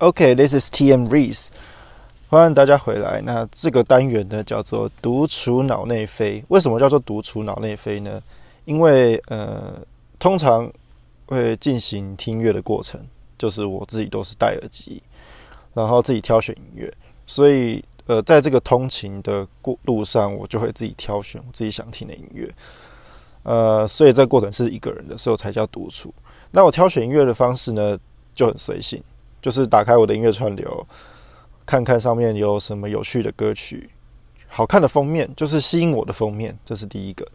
OK，this is T.M. Reese，欢迎大家回来。那这个单元呢叫做独处脑内飞。为什么叫做独处脑内飞呢？因为呃，通常会进行听乐的过程，就是我自己都是戴耳机，然后自己挑选音乐。所以呃，在这个通勤的过路上，我就会自己挑选我自己想听的音乐。呃，所以这个过程是一个人的，所以才叫独处。那我挑选音乐的方式呢，就很随性。就是打开我的音乐串流，看看上面有什么有趣的歌曲，好看的封面，就是吸引我的封面，这是第一个。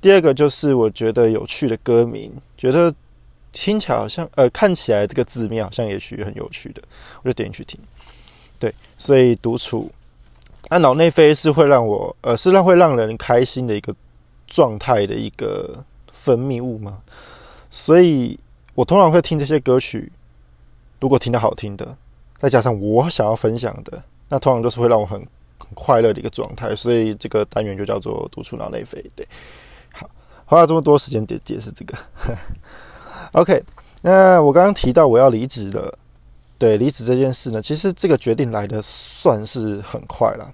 第二个就是我觉得有趣的歌名，觉得听起来好像呃看起来这个字面好像也许很有趣的，我就点进去听。对，所以独处，那脑内啡是会让我呃是让会让人开心的一个状态的一个分泌物吗？所以我通常会听这些歌曲。如果听到好听的，再加上我想要分享的，那通常都是会让我很很快乐的一个状态，所以这个单元就叫做独处脑内飞。对，好，花了这么多时间解解释这个。OK，那我刚刚提到我要离职了，对，离职这件事呢，其实这个决定来的算是很快了，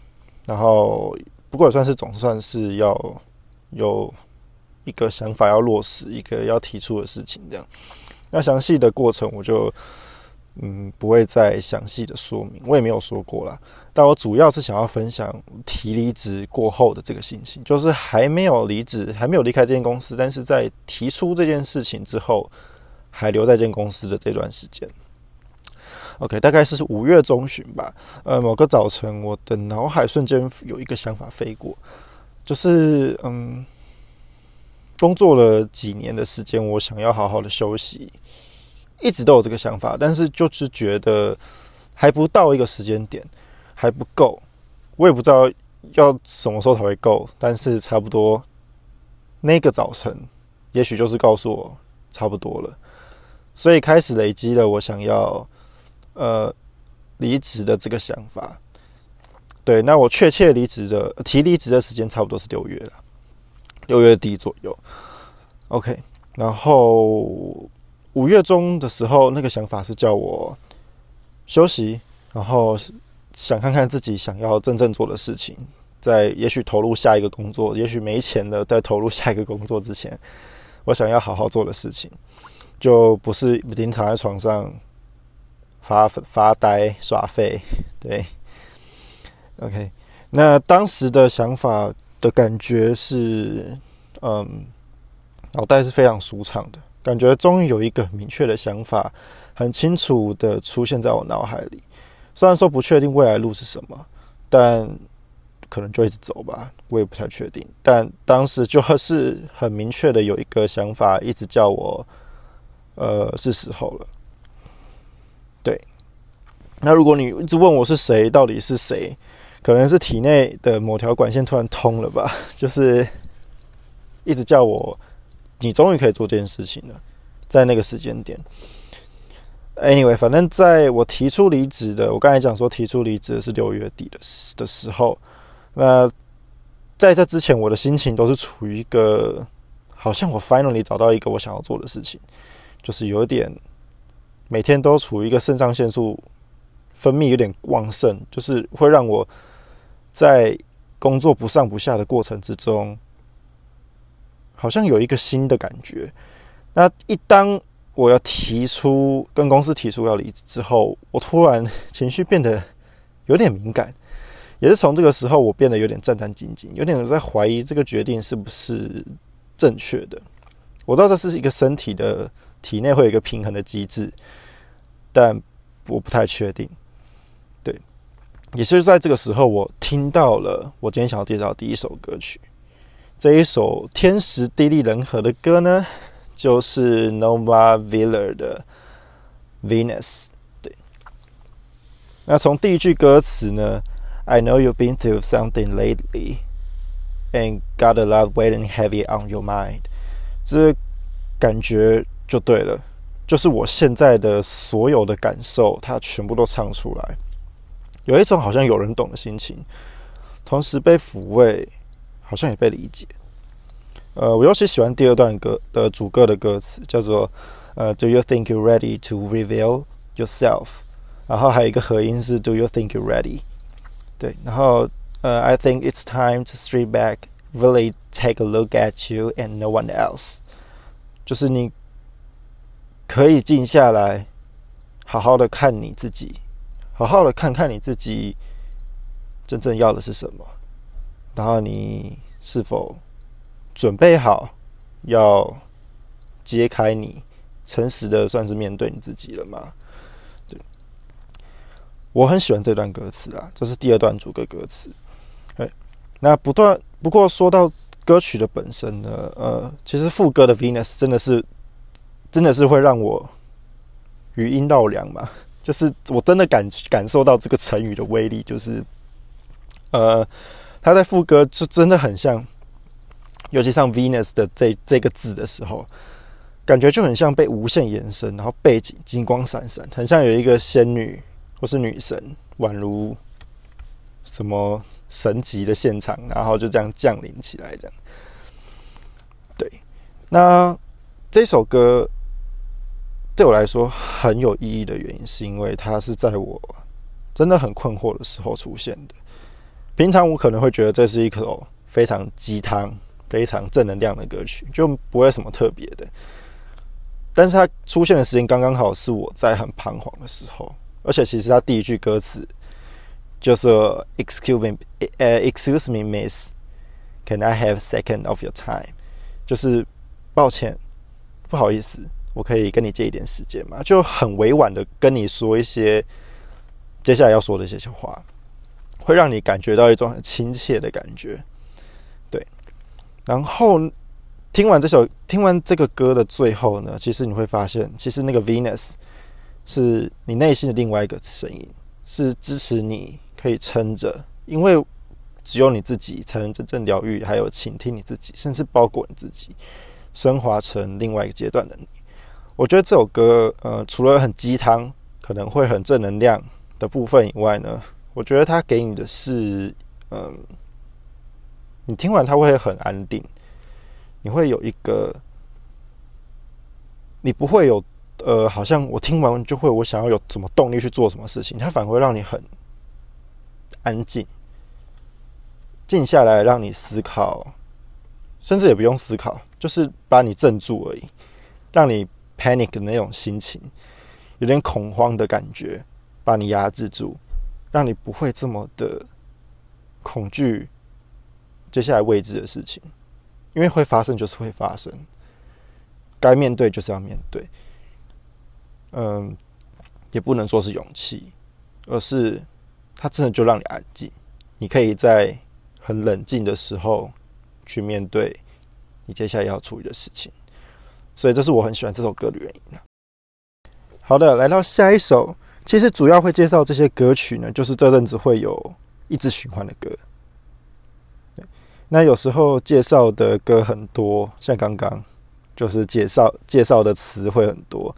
然后不过也算是总算是要有一个想法要落实，一个要提出的事情这样。那详细的过程我就。嗯，不会再详细的说明，我也没有说过啦。但我主要是想要分享提离职过后的这个心情，就是还没有离职，还没有离开这间公司，但是在提出这件事情之后，还留在这间公司的这段时间。OK，大概是五月中旬吧。呃，某个早晨，我的脑海瞬间有一个想法飞过，就是嗯，工作了几年的时间，我想要好好的休息。一直都有这个想法，但是就是觉得还不到一个时间点，还不够。我也不知道要什么时候才会够，但是差不多那个早晨，也许就是告诉我差不多了。所以开始累积了我想要呃离职的这个想法。对，那我确切离职的提离职的时间差不多是六月了，六月底左右。OK，然后。五月中的时候，那个想法是叫我休息，然后想看看自己想要真正做的事情，在也许投入下一个工作，也许没钱了，在投入下一个工作之前，我想要好好做的事情，就不是每天躺在床上发发呆耍废。对，OK，那当时的想法的感觉是，嗯，脑袋是非常舒畅的。感觉终于有一个明确的想法，很清楚的出现在我脑海里。虽然说不确定未来路是什么，但可能就一直走吧，我也不太确定。但当时就是很明确的有一个想法，一直叫我，呃，是时候了。对。那如果你一直问我是谁，到底是谁？可能是体内的某条管线突然通了吧，就是一直叫我。你终于可以做这件事情了，在那个时间点。Anyway，反正在我提出离职的，我刚才讲说提出离职的是六月底的的时候，那在这之前，我的心情都是处于一个好像我 finally 找到一个我想要做的事情，就是有点每天都处于一个肾上腺素分泌有点旺盛，就是会让我在工作不上不下的过程之中。好像有一个新的感觉。那一当我要提出跟公司提出要离职之后，我突然情绪变得有点敏感，也是从这个时候我变得有点战战兢兢，有点在怀疑这个决定是不是正确的。我知道这是一个身体的体内会有一个平衡的机制，但我不太确定。对，也是在这个时候，我听到了我今天想要介绍第一首歌曲。这一首天时地利人和的歌呢，就是 Nova Villa 的 Venus。对，那从第一句歌词呢，I know you've been through something lately and got a lot weighing heavy on your mind，这感觉就对了，就是我现在的所有的感受，它全部都唱出来，有一种好像有人懂的心情，同时被抚慰。好像也被理解。呃，我尤其喜欢第二段歌的主歌的歌词，叫做“呃，Do you think you're ready to reveal yourself？” 然后还有一个合音是 Do you think you're ready？对，然后呃，I think it's time to straight back, really take a look at you and no one else。就是你可以静下来，好好的看你自己，好好的看看你自己真正要的是什么，然后你是否准备好要揭开你，诚实的算是面对你自己了吗？对我很喜欢这段歌词啊，这是第二段主歌歌词。哎，那不断不过说到歌曲的本身呢，呃，其实副歌的 Venus 真的是真的是会让我余音绕梁嘛，就是我真的感感受到这个成语的威力，就是呃，他在副歌就真的很像，尤其像 Venus 的这这个字的时候，感觉就很像被无限延伸，然后背景金光闪闪，很像有一个仙女。或是女神，宛如什么神级的现场，然后就这样降临起来，这样。对，那这首歌对我来说很有意义的原因，是因为它是在我真的很困惑的时候出现的。平常我可能会觉得这是一首非常鸡汤、非常正能量的歌曲，就不会什么特别的。但是它出现的时间刚刚好，是我在很彷徨的时候。而且其实它第一句歌词就是 “Excuse me, 呃，Excuse me, Miss, can I have second of your time？” 就是抱歉，不好意思，我可以跟你借一点时间吗？就很委婉的跟你说一些接下来要说的一些话，会让你感觉到一种很亲切的感觉。对，然后听完这首，听完这个歌的最后呢，其实你会发现，其实那个 Venus。是你内心的另外一个声音，是支持你可以撑着，因为只有你自己才能真正疗愈，还有倾听你自己，甚至包裹你自己，升华成另外一个阶段的你。我觉得这首歌，呃，除了很鸡汤，可能会很正能量的部分以外呢，我觉得他给你的是，嗯，你听完他会很安定，你会有一个，你不会有。呃，好像我听完就会，我想要有什么动力去做什么事情，他反而会让你很安静，静下来，让你思考，甚至也不用思考，就是把你镇住而已，让你 panic 的那种心情，有点恐慌的感觉，把你压制住，让你不会这么的恐惧接下来未知的事情，因为会发生就是会发生，该面对就是要面对。嗯，也不能说是勇气，而是他真的就让你安静，你可以在很冷静的时候去面对你接下来要处理的事情，所以这是我很喜欢这首歌的原因。好的，来到下一首，其实主要会介绍这些歌曲呢，就是这阵子会有一直循环的歌。那有时候介绍的歌很多，像刚刚就是介绍介绍的词会很多。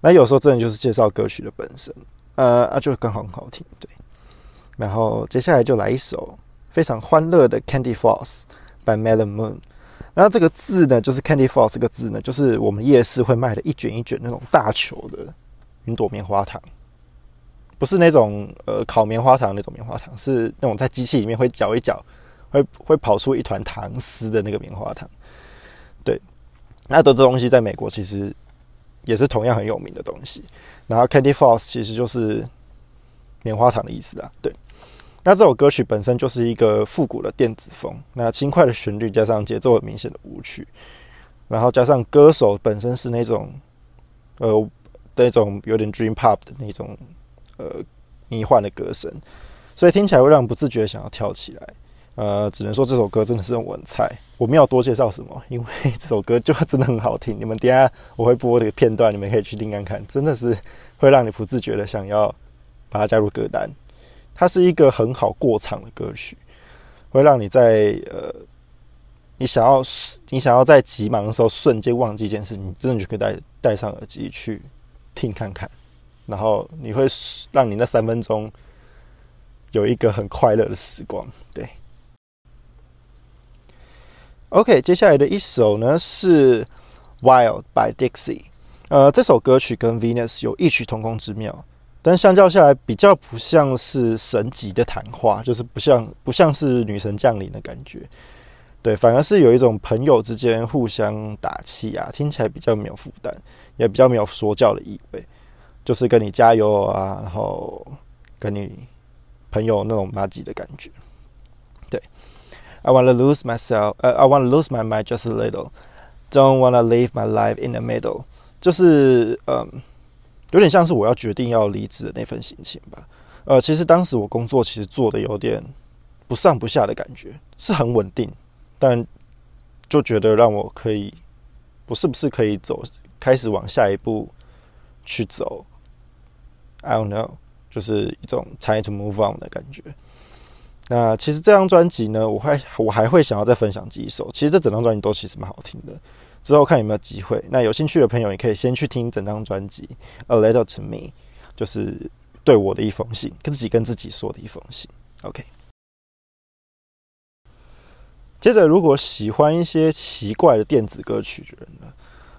那有时候真的就是介绍歌曲的本身，呃啊，就刚好很好听，对。然后接下来就来一首非常欢乐的《Candy Floss》by Melon Moon。然后这个字呢，就是 Candy Floss 这个字呢，就是我们夜市会卖的一卷一卷那种大球的云朵棉花糖，不是那种呃烤棉花糖那种棉花糖，是那种在机器里面会搅一搅，会会跑出一团糖丝的那个棉花糖。对，那的这东西在美国其实。也是同样很有名的东西，然后 Candy Floss 其实就是棉花糖的意思啊。对，那这首歌曲本身就是一个复古的电子风，那轻快的旋律加上节奏很明显的舞曲，然后加上歌手本身是那种呃那种有点 Dream Pop 的那种呃迷幻的歌声，所以听起来会让人不自觉想要跳起来。呃，只能说这首歌真的是很文采，我没有多介绍什么，因为这首歌就真的很好听。你们等下我会播这个片段，你们可以去听看看，真的是会让你不自觉的想要把它加入歌单。它是一个很好过场的歌曲，会让你在呃，你想要你想要在急忙的时候瞬间忘记一件事，你真的就可以戴戴上耳机去听看看，然后你会让你那三分钟有一个很快乐的时光，对。OK，接下来的一首呢是《Wild》by Dixie。呃，这首歌曲跟 Venus 有异曲同工之妙。但相较下来，比较不像是神级的谈话，就是不像不像是女神降临的感觉。对，反而是有一种朋友之间互相打气啊，听起来比较没有负担，也比较没有说教的意味，就是跟你加油啊，然后跟你朋友那种麻吉的感觉。对，I wanna lose myself, 呃，I wanna lose my mind just a little, don't wanna live my life in the middle，就是嗯，有点像是我要决定要离职的那份心情吧。呃，其实当时我工作其实做的有点不上不下的感觉，是很稳定。但就觉得让我可以，不是不是可以走，开始往下一步去走。I don't know，就是一种 time to move on 的感觉。那其实这张专辑呢，我还我还会想要再分享几首。其实这整张专辑都其实蛮好听的。之后看有没有机会。那有兴趣的朋友也可以先去听整张专辑。A letter to me，就是对我的一封信，跟自己跟自己说的一封信。OK。接着，如果喜欢一些奇怪的电子歌曲的人呢，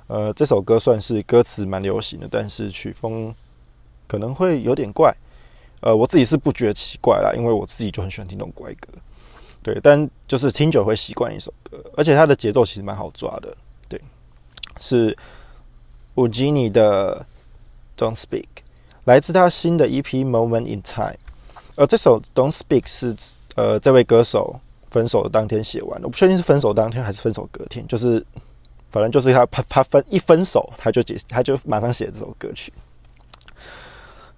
呃，这首歌算是歌词蛮流行的，但是曲风可能会有点怪。呃，我自己是不觉得奇怪啦，因为我自己就很喜欢听这种怪歌。对，但就是听久会习惯一首歌，而且它的节奏其实蛮好抓的。对，是 Ugini 的 Don't Speak，来自他新的 EP Moment in Time。而这首 Don't Speak 是呃这位歌手。分手的当天写完的，我不确定是分手当天还是分手隔天，就是反正就是他他他分一分手他就解他就马上写这首歌曲。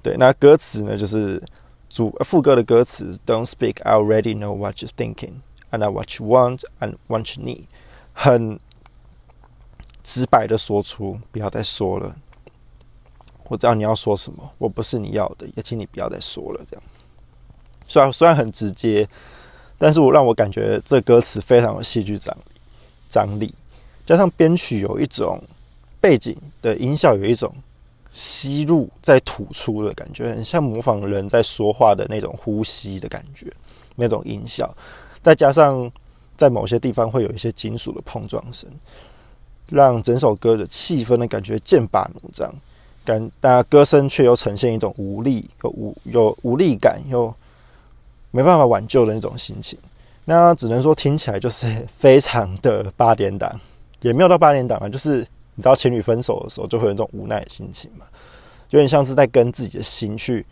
对，那歌词呢就是主副歌的歌词，Don't speak, I already know what you're thinking, and I what you want and what you need，很直白的说出，不要再说了。我知道你要说什么，我不是你要的，也请你不要再说了。这样，虽然虽然很直接。但是我让我感觉这歌词非常有戏剧张张力，加上编曲有一种背景的音效，有一种吸入再吐出的感觉，很像模仿人在说话的那种呼吸的感觉，那种音效，再加上在某些地方会有一些金属的碰撞声，让整首歌的气氛的感觉剑拔弩张，感但歌声却又呈现一种无力、又无有无力感又。没办法挽救的那种心情，那只能说听起来就是非常的八点档，也没有到八点档啊，就是你知道情侣分手的时候就会有那种无奈的心情嘛，有点像是在跟自己的心去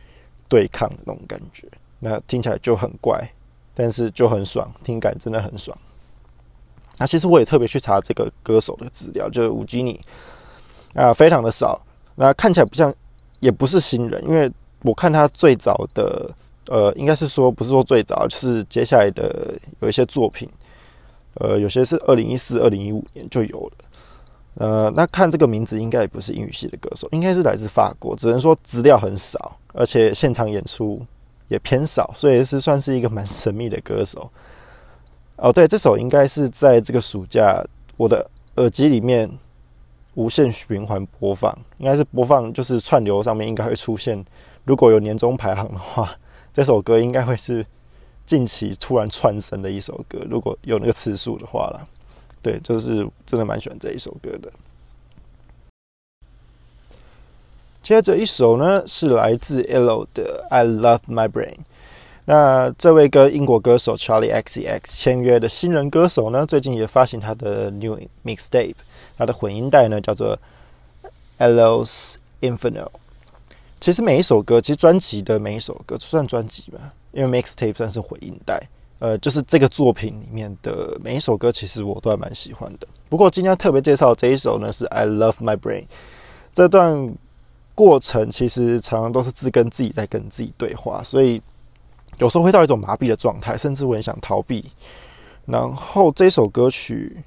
对抗那种感觉，那听起来就很怪，但是就很爽，听感真的很爽。那其实我也特别去查这个歌手的资料，就是吴基尼啊，非常的少，那看起来不像，也不是新人，因为我看他最早的。呃，应该是说不是说最早，就是接下来的有一些作品，呃，有些是二零一四、二零一五年就有了。呃，那看这个名字，应该也不是英语系的歌手，应该是来自法国。只能说资料很少，而且现场演出也偏少，所以是算是一个蛮神秘的歌手。哦，对，这首应该是在这个暑假我的耳机里面无限循环播放，应该是播放就是串流上面应该会出现，如果有年终排行的话。这首歌应该会是近期突然窜升的一首歌，如果有那个次数的话了。对，就是真的蛮喜欢这一首歌的。接着一首呢是来自 L 的《I Love My Brain》。那这位跟英国歌手 Charlie XCX 签约的新人歌手呢，最近也发行他的 New Mixtape，他的混音带呢叫做 L's Inferno。其实每一首歌，其实专辑的每一首歌就算专辑吧，因为 mixtape 算是混音带。呃，就是这个作品里面的每一首歌，其实我都还蛮喜欢的。不过今天特别介绍这一首呢，是 I Love My Brain。这段过程其实常常都是自跟自己在跟自己对话，所以有时候会到一种麻痹的状态，甚至我很想逃避。然后这首歌曲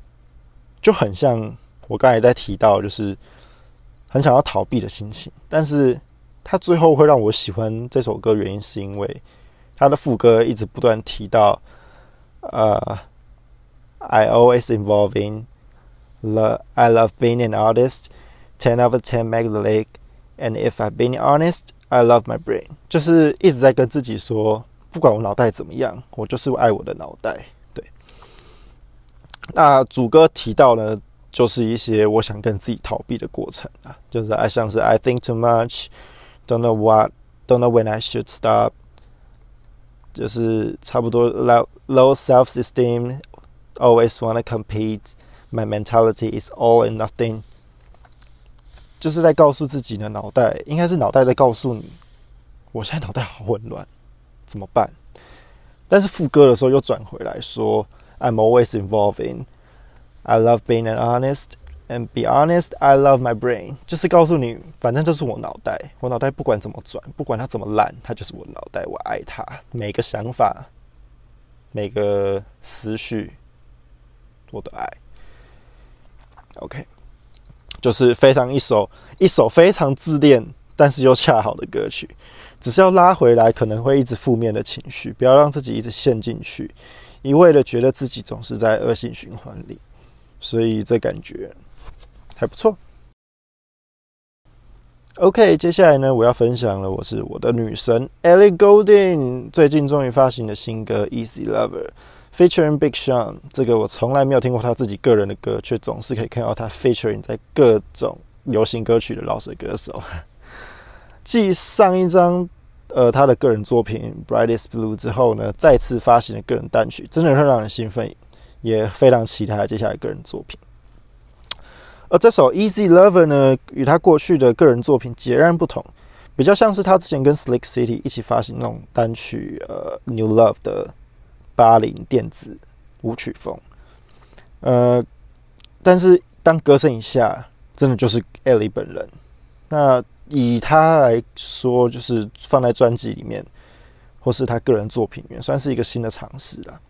就很像我刚才在提到，就是很想要逃避的心情，但是。它最后会让我喜欢这首歌，原因是因为他的副歌一直不断提到，呃，I always involving the I love being an artist, ten over ten make the lake, and if I've been honest, I love my brain，就是一直在跟自己说，不管我脑袋怎么样，我就是爱我的脑袋。对，那主歌提到呢，就是一些我想跟自己逃避的过程啊，就是爱像是 I think too much。Don't know what Don't know when I should stop， 就是差不多 low low self esteem，always wanna compete，my mentality is all and nothing，就是在告诉自己的脑袋，应该是脑袋在告诉你，我现在脑袋好混乱，怎么办？但是副歌的时候又转回来说，I'm always involving，I love being an honest。 And be honest, I love my brain，就是告诉你，反正这是我脑袋，我脑袋不管怎么转，不管它怎么烂，它就是我脑袋，我爱它，每个想法，每个思绪，我都爱。OK，就是非常一首一首非常自恋，但是又恰好的歌曲，只是要拉回来，可能会一直负面的情绪，不要让自己一直陷进去，一味的觉得自己总是在恶性循环里，所以这感觉。还不错。OK，接下来呢，我要分享了，我是我的女神 Ellie Goulding 最近终于发行的新歌《Easy Lover》，featuring Big Sean。这个我从来没有听过他自己个人的歌，却总是可以看到他 featuring 在各种流行歌曲的老舌歌手。继上一张呃他的个人作品《Brightest Blue》之后呢，再次发行的个人单曲，真的会让人兴奋，也非常期待接下来个人作品。而这首《Easy Lover》呢，与他过去的个人作品截然不同，比较像是他之前跟 Slick City 一起发行那种单曲，呃，《New Love》的八零电子舞曲风。呃，但是当歌声一下，真的就是 Ellie 本人。那以他来说，就是放在专辑里面，或是他个人作品里面，算是一个新的尝试了。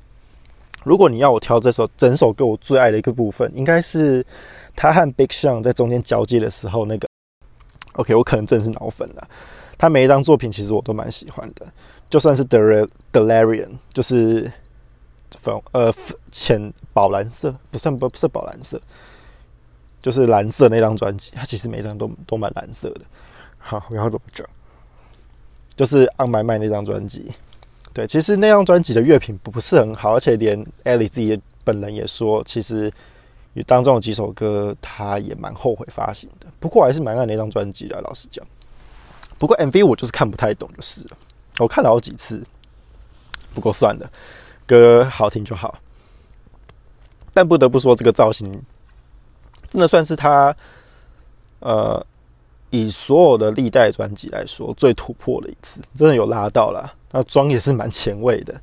如果你要我挑这首整首歌我最爱的一个部分，应该是。他和 Big Sean 在中间交接的时候，那个 OK，我可能真的是脑粉了。他每一张作品其实我都蛮喜欢的，就算是 The Galarian，就是粉呃浅宝蓝色，不算不不是宝蓝色，就是蓝色那张专辑，它其实每一张都都蛮蓝色的。好，然后怎么讲？就是 On My Mind 那张专辑，对，其实那张专辑的乐评不是很好，而且连 Ellie 自己本人也说，其实。当中有几首歌，他也蛮后悔发行的。不过还是蛮爱那张专辑的，老实讲。不过 MV 我就是看不太懂，就是了。我看了好几次，不过算了，歌好听就好。但不得不说，这个造型真的算是他，呃，以所有的历代专辑来说最突破的一次，真的有拉到了。那妆也是蛮前卫的。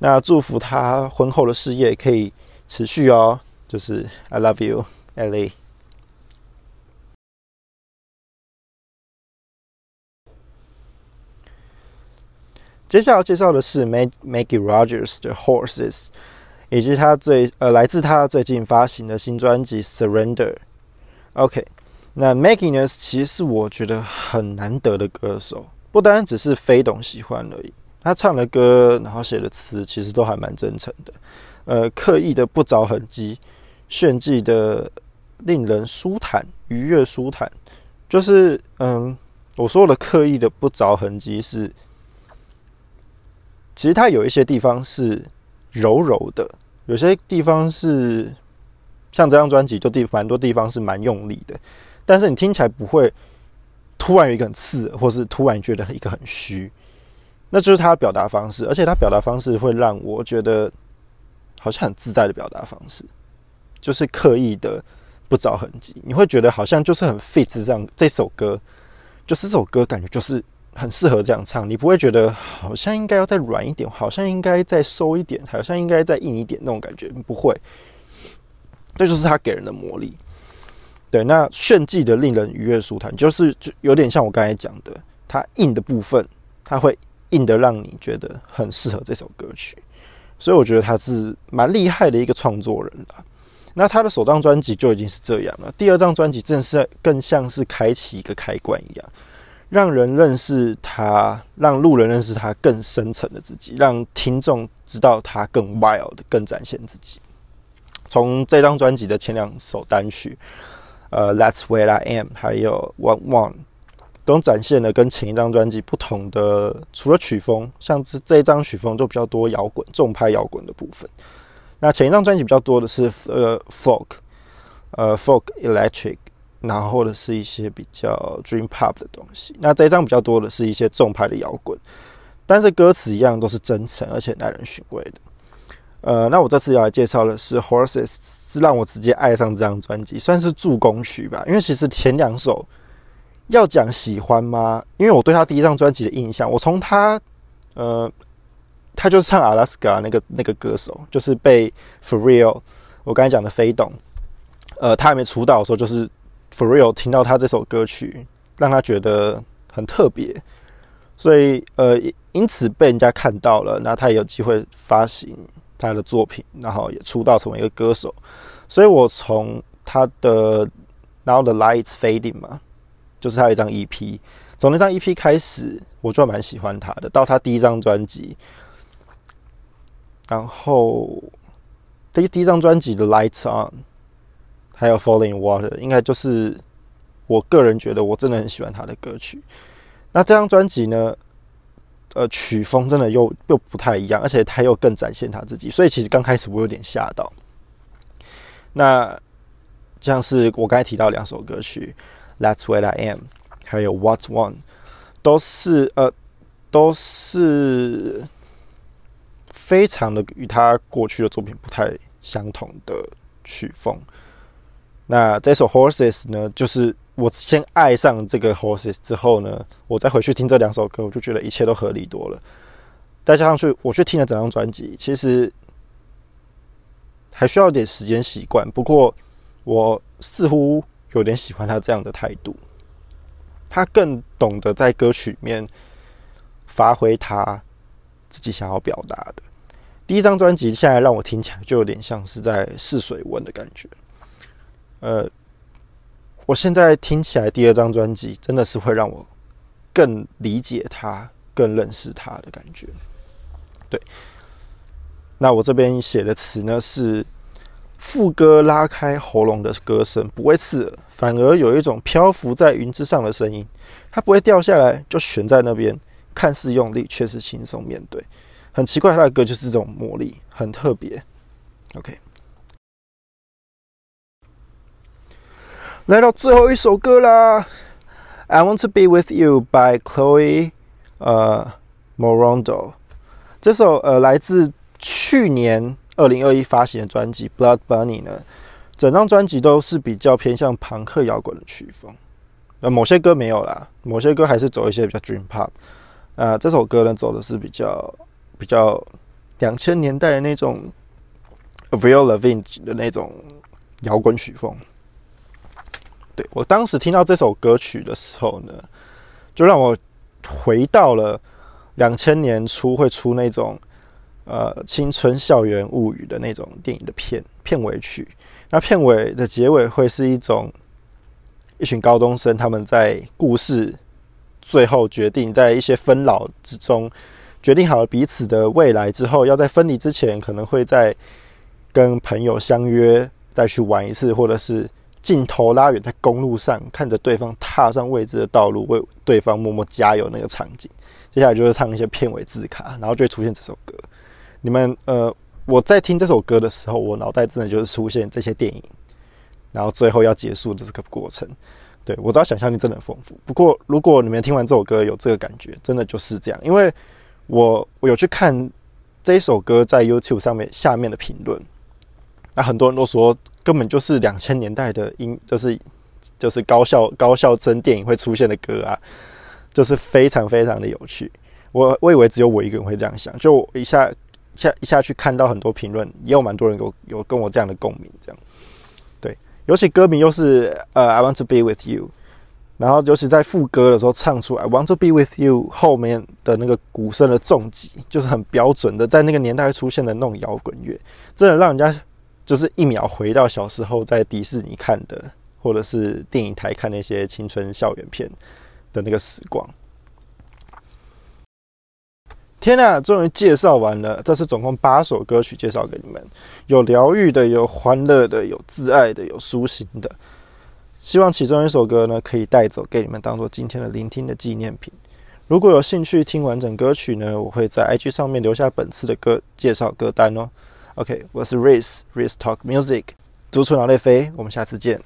那祝福他婚后的事业可以持续哦。就是 I love you, LA。接下来介绍的是 Maggie Rogers 的 Horses，以及他最呃来自他最近发行的新专辑 Surrender。OK，那 Maggie 呢，其实是我觉得很难得的歌手，不单只是非懂喜欢而已。他唱的歌，然后写的词，其实都还蛮真诚的，呃，刻意的不着痕迹。炫技的令人舒坦、愉悦、舒坦，就是嗯，我说的刻意的不着痕迹是，其实它有一些地方是柔柔的，有些地方是像这张专辑就地蛮多地方是蛮用力的，但是你听起来不会突然有一个很刺，或是突然觉得一个很虚，那就是他的表达方式，而且他表达方式会让我觉得好像很自在的表达方式。就是刻意的不着痕迹，你会觉得好像就是很 fit 这样这首歌，就是这首歌感觉就是很适合这样唱，你不会觉得好像应该要再软一点，好像应该再收一点，好像应该再硬一点那种感觉，不会。这就是他给人的魔力。对，那炫技的令人愉悦舒坦，就是就有点像我刚才讲的，它硬的部分，它会硬的让你觉得很适合这首歌曲，所以我觉得他是蛮厉害的一个创作人了。那他的首张专辑就已经是这样了，第二张专辑正是更像是开启一个开关一样，让人认识他，让路人认识他更深层的自己，让听众知道他更 wild，更展现自己。从这张专辑的前两首单曲，呃，That's Where I Am，还有 One One，都展现了跟前一张专辑不同的，除了曲风，像这这一张曲风就比较多摇滚、重拍摇滚的部分。那前一张专辑比较多的是呃 folk，呃 folk electric，然后或者是一些比较 dream pop 的东西。那这一张比较多的是一些重拍的摇滚，但是歌词一样都是真诚而且耐人寻味的。呃，那我这次要来介绍的是 Horses，是让我直接爱上这张专辑，算是助攻曲吧。因为其实前两首要讲喜欢吗？因为我对他第一张专辑的印象，我从他呃，他就是唱 Alaska 那个那个歌手，就是被 For Real，我刚才讲的飞董，呃，他还没出道的时候就是。For real，听到他这首歌曲，让他觉得很特别，所以呃，因此被人家看到了，那他也有机会发行他的作品，然后也出道成为一个歌手。所以我从他的 Now the Lights Fading 嘛，就是他有一张 EP，从那张 EP 开始，我就蛮喜欢他的。到他第一张专辑，然后第第一张专辑的 Lights On。还有《Falling Water》，应该就是我个人觉得我真的很喜欢他的歌曲。那这张专辑呢，呃，曲风真的又又不太一样，而且他又更展现他自己。所以其实刚开始我有点吓到。那像是我刚才提到两首歌曲，《That's What I Am》还有《What's One》，都是呃，都是非常的与他过去的作品不太相同的曲风。那这首 Horses 呢，就是我先爱上这个 Horses 之后呢，我再回去听这两首歌，我就觉得一切都合理多了。再加上去，我去听了整张专辑，其实还需要点时间习惯。不过，我似乎有点喜欢他这样的态度。他更懂得在歌曲里面发挥他自己想要表达的。第一张专辑现在让我听起来就有点像是在试水温的感觉。呃，我现在听起来第二张专辑真的是会让我更理解他、更认识他的感觉。对，那我这边写的词呢是副歌拉开喉咙的歌声，不会刺耳，反而有一种漂浮在云之上的声音，它不会掉下来，就悬在那边，看似用力，却是轻松面对。很奇怪，他的歌就是这种魔力，很特别。OK。来到最后一首歌啦，《I Want to Be with You》by Chloe 呃 Morondo。这首呃来自去年二零二一发行的专辑《Blood Bunny》呢，整张专辑都是比较偏向朋克摇滚的曲风。那，某些歌没有啦，某些歌还是走一些比较 Dream Pop。啊，这首歌呢走的是比较比较两千年代的那种 Avril Lavigne 的那种摇滚曲风。对我当时听到这首歌曲的时候呢，就让我回到了两千年初会出那种呃青春校园物语的那种电影的片片尾曲。那片尾的结尾会是一种一群高中生他们在故事最后决定在一些分老之中决定好了彼此的未来之后，要在分离之前可能会在跟朋友相约再去玩一次，或者是。镜头拉远，在公路上看着对方踏上未知的道路，为对方默默加油那个场景。接下来就是唱一些片尾字卡，然后就会出现这首歌。你们呃，我在听这首歌的时候，我脑袋真的就是出现这些电影，然后最后要结束的这个过程。对我知道想象力真的很丰富。不过如果你们听完这首歌有这个感觉，真的就是这样，因为我我有去看这一首歌在 YouTube 上面下面的评论。那很多人都说，根本就是两千年代的音，就是就是高校高校真电影会出现的歌啊，就是非常非常的有趣。我我以为只有我一个人会这样想，就一下下一下去看到很多评论，也有蛮多人有有跟我这样的共鸣，这样。对，尤其歌名又是呃 I want to be with you，然后尤其在副歌的时候唱出 I want to be with you 后面的那个鼓声的重击，就是很标准的在那个年代出现的那种摇滚乐，真的让人家。就是一秒回到小时候在迪士尼看的，或者是电影台看那些青春校园片的那个时光。天呐，终于介绍完了！这次总共八首歌曲介绍给你们，有疗愈的，有欢乐的，有自爱的，有抒情的。希望其中一首歌呢，可以带走给你们当做今天的聆听的纪念品。如果有兴趣听完整歌曲呢，我会在 IG 上面留下本次的歌介绍歌单哦。OK，我是 Race，Race Talk Music，独处脑内飞，我们下次见。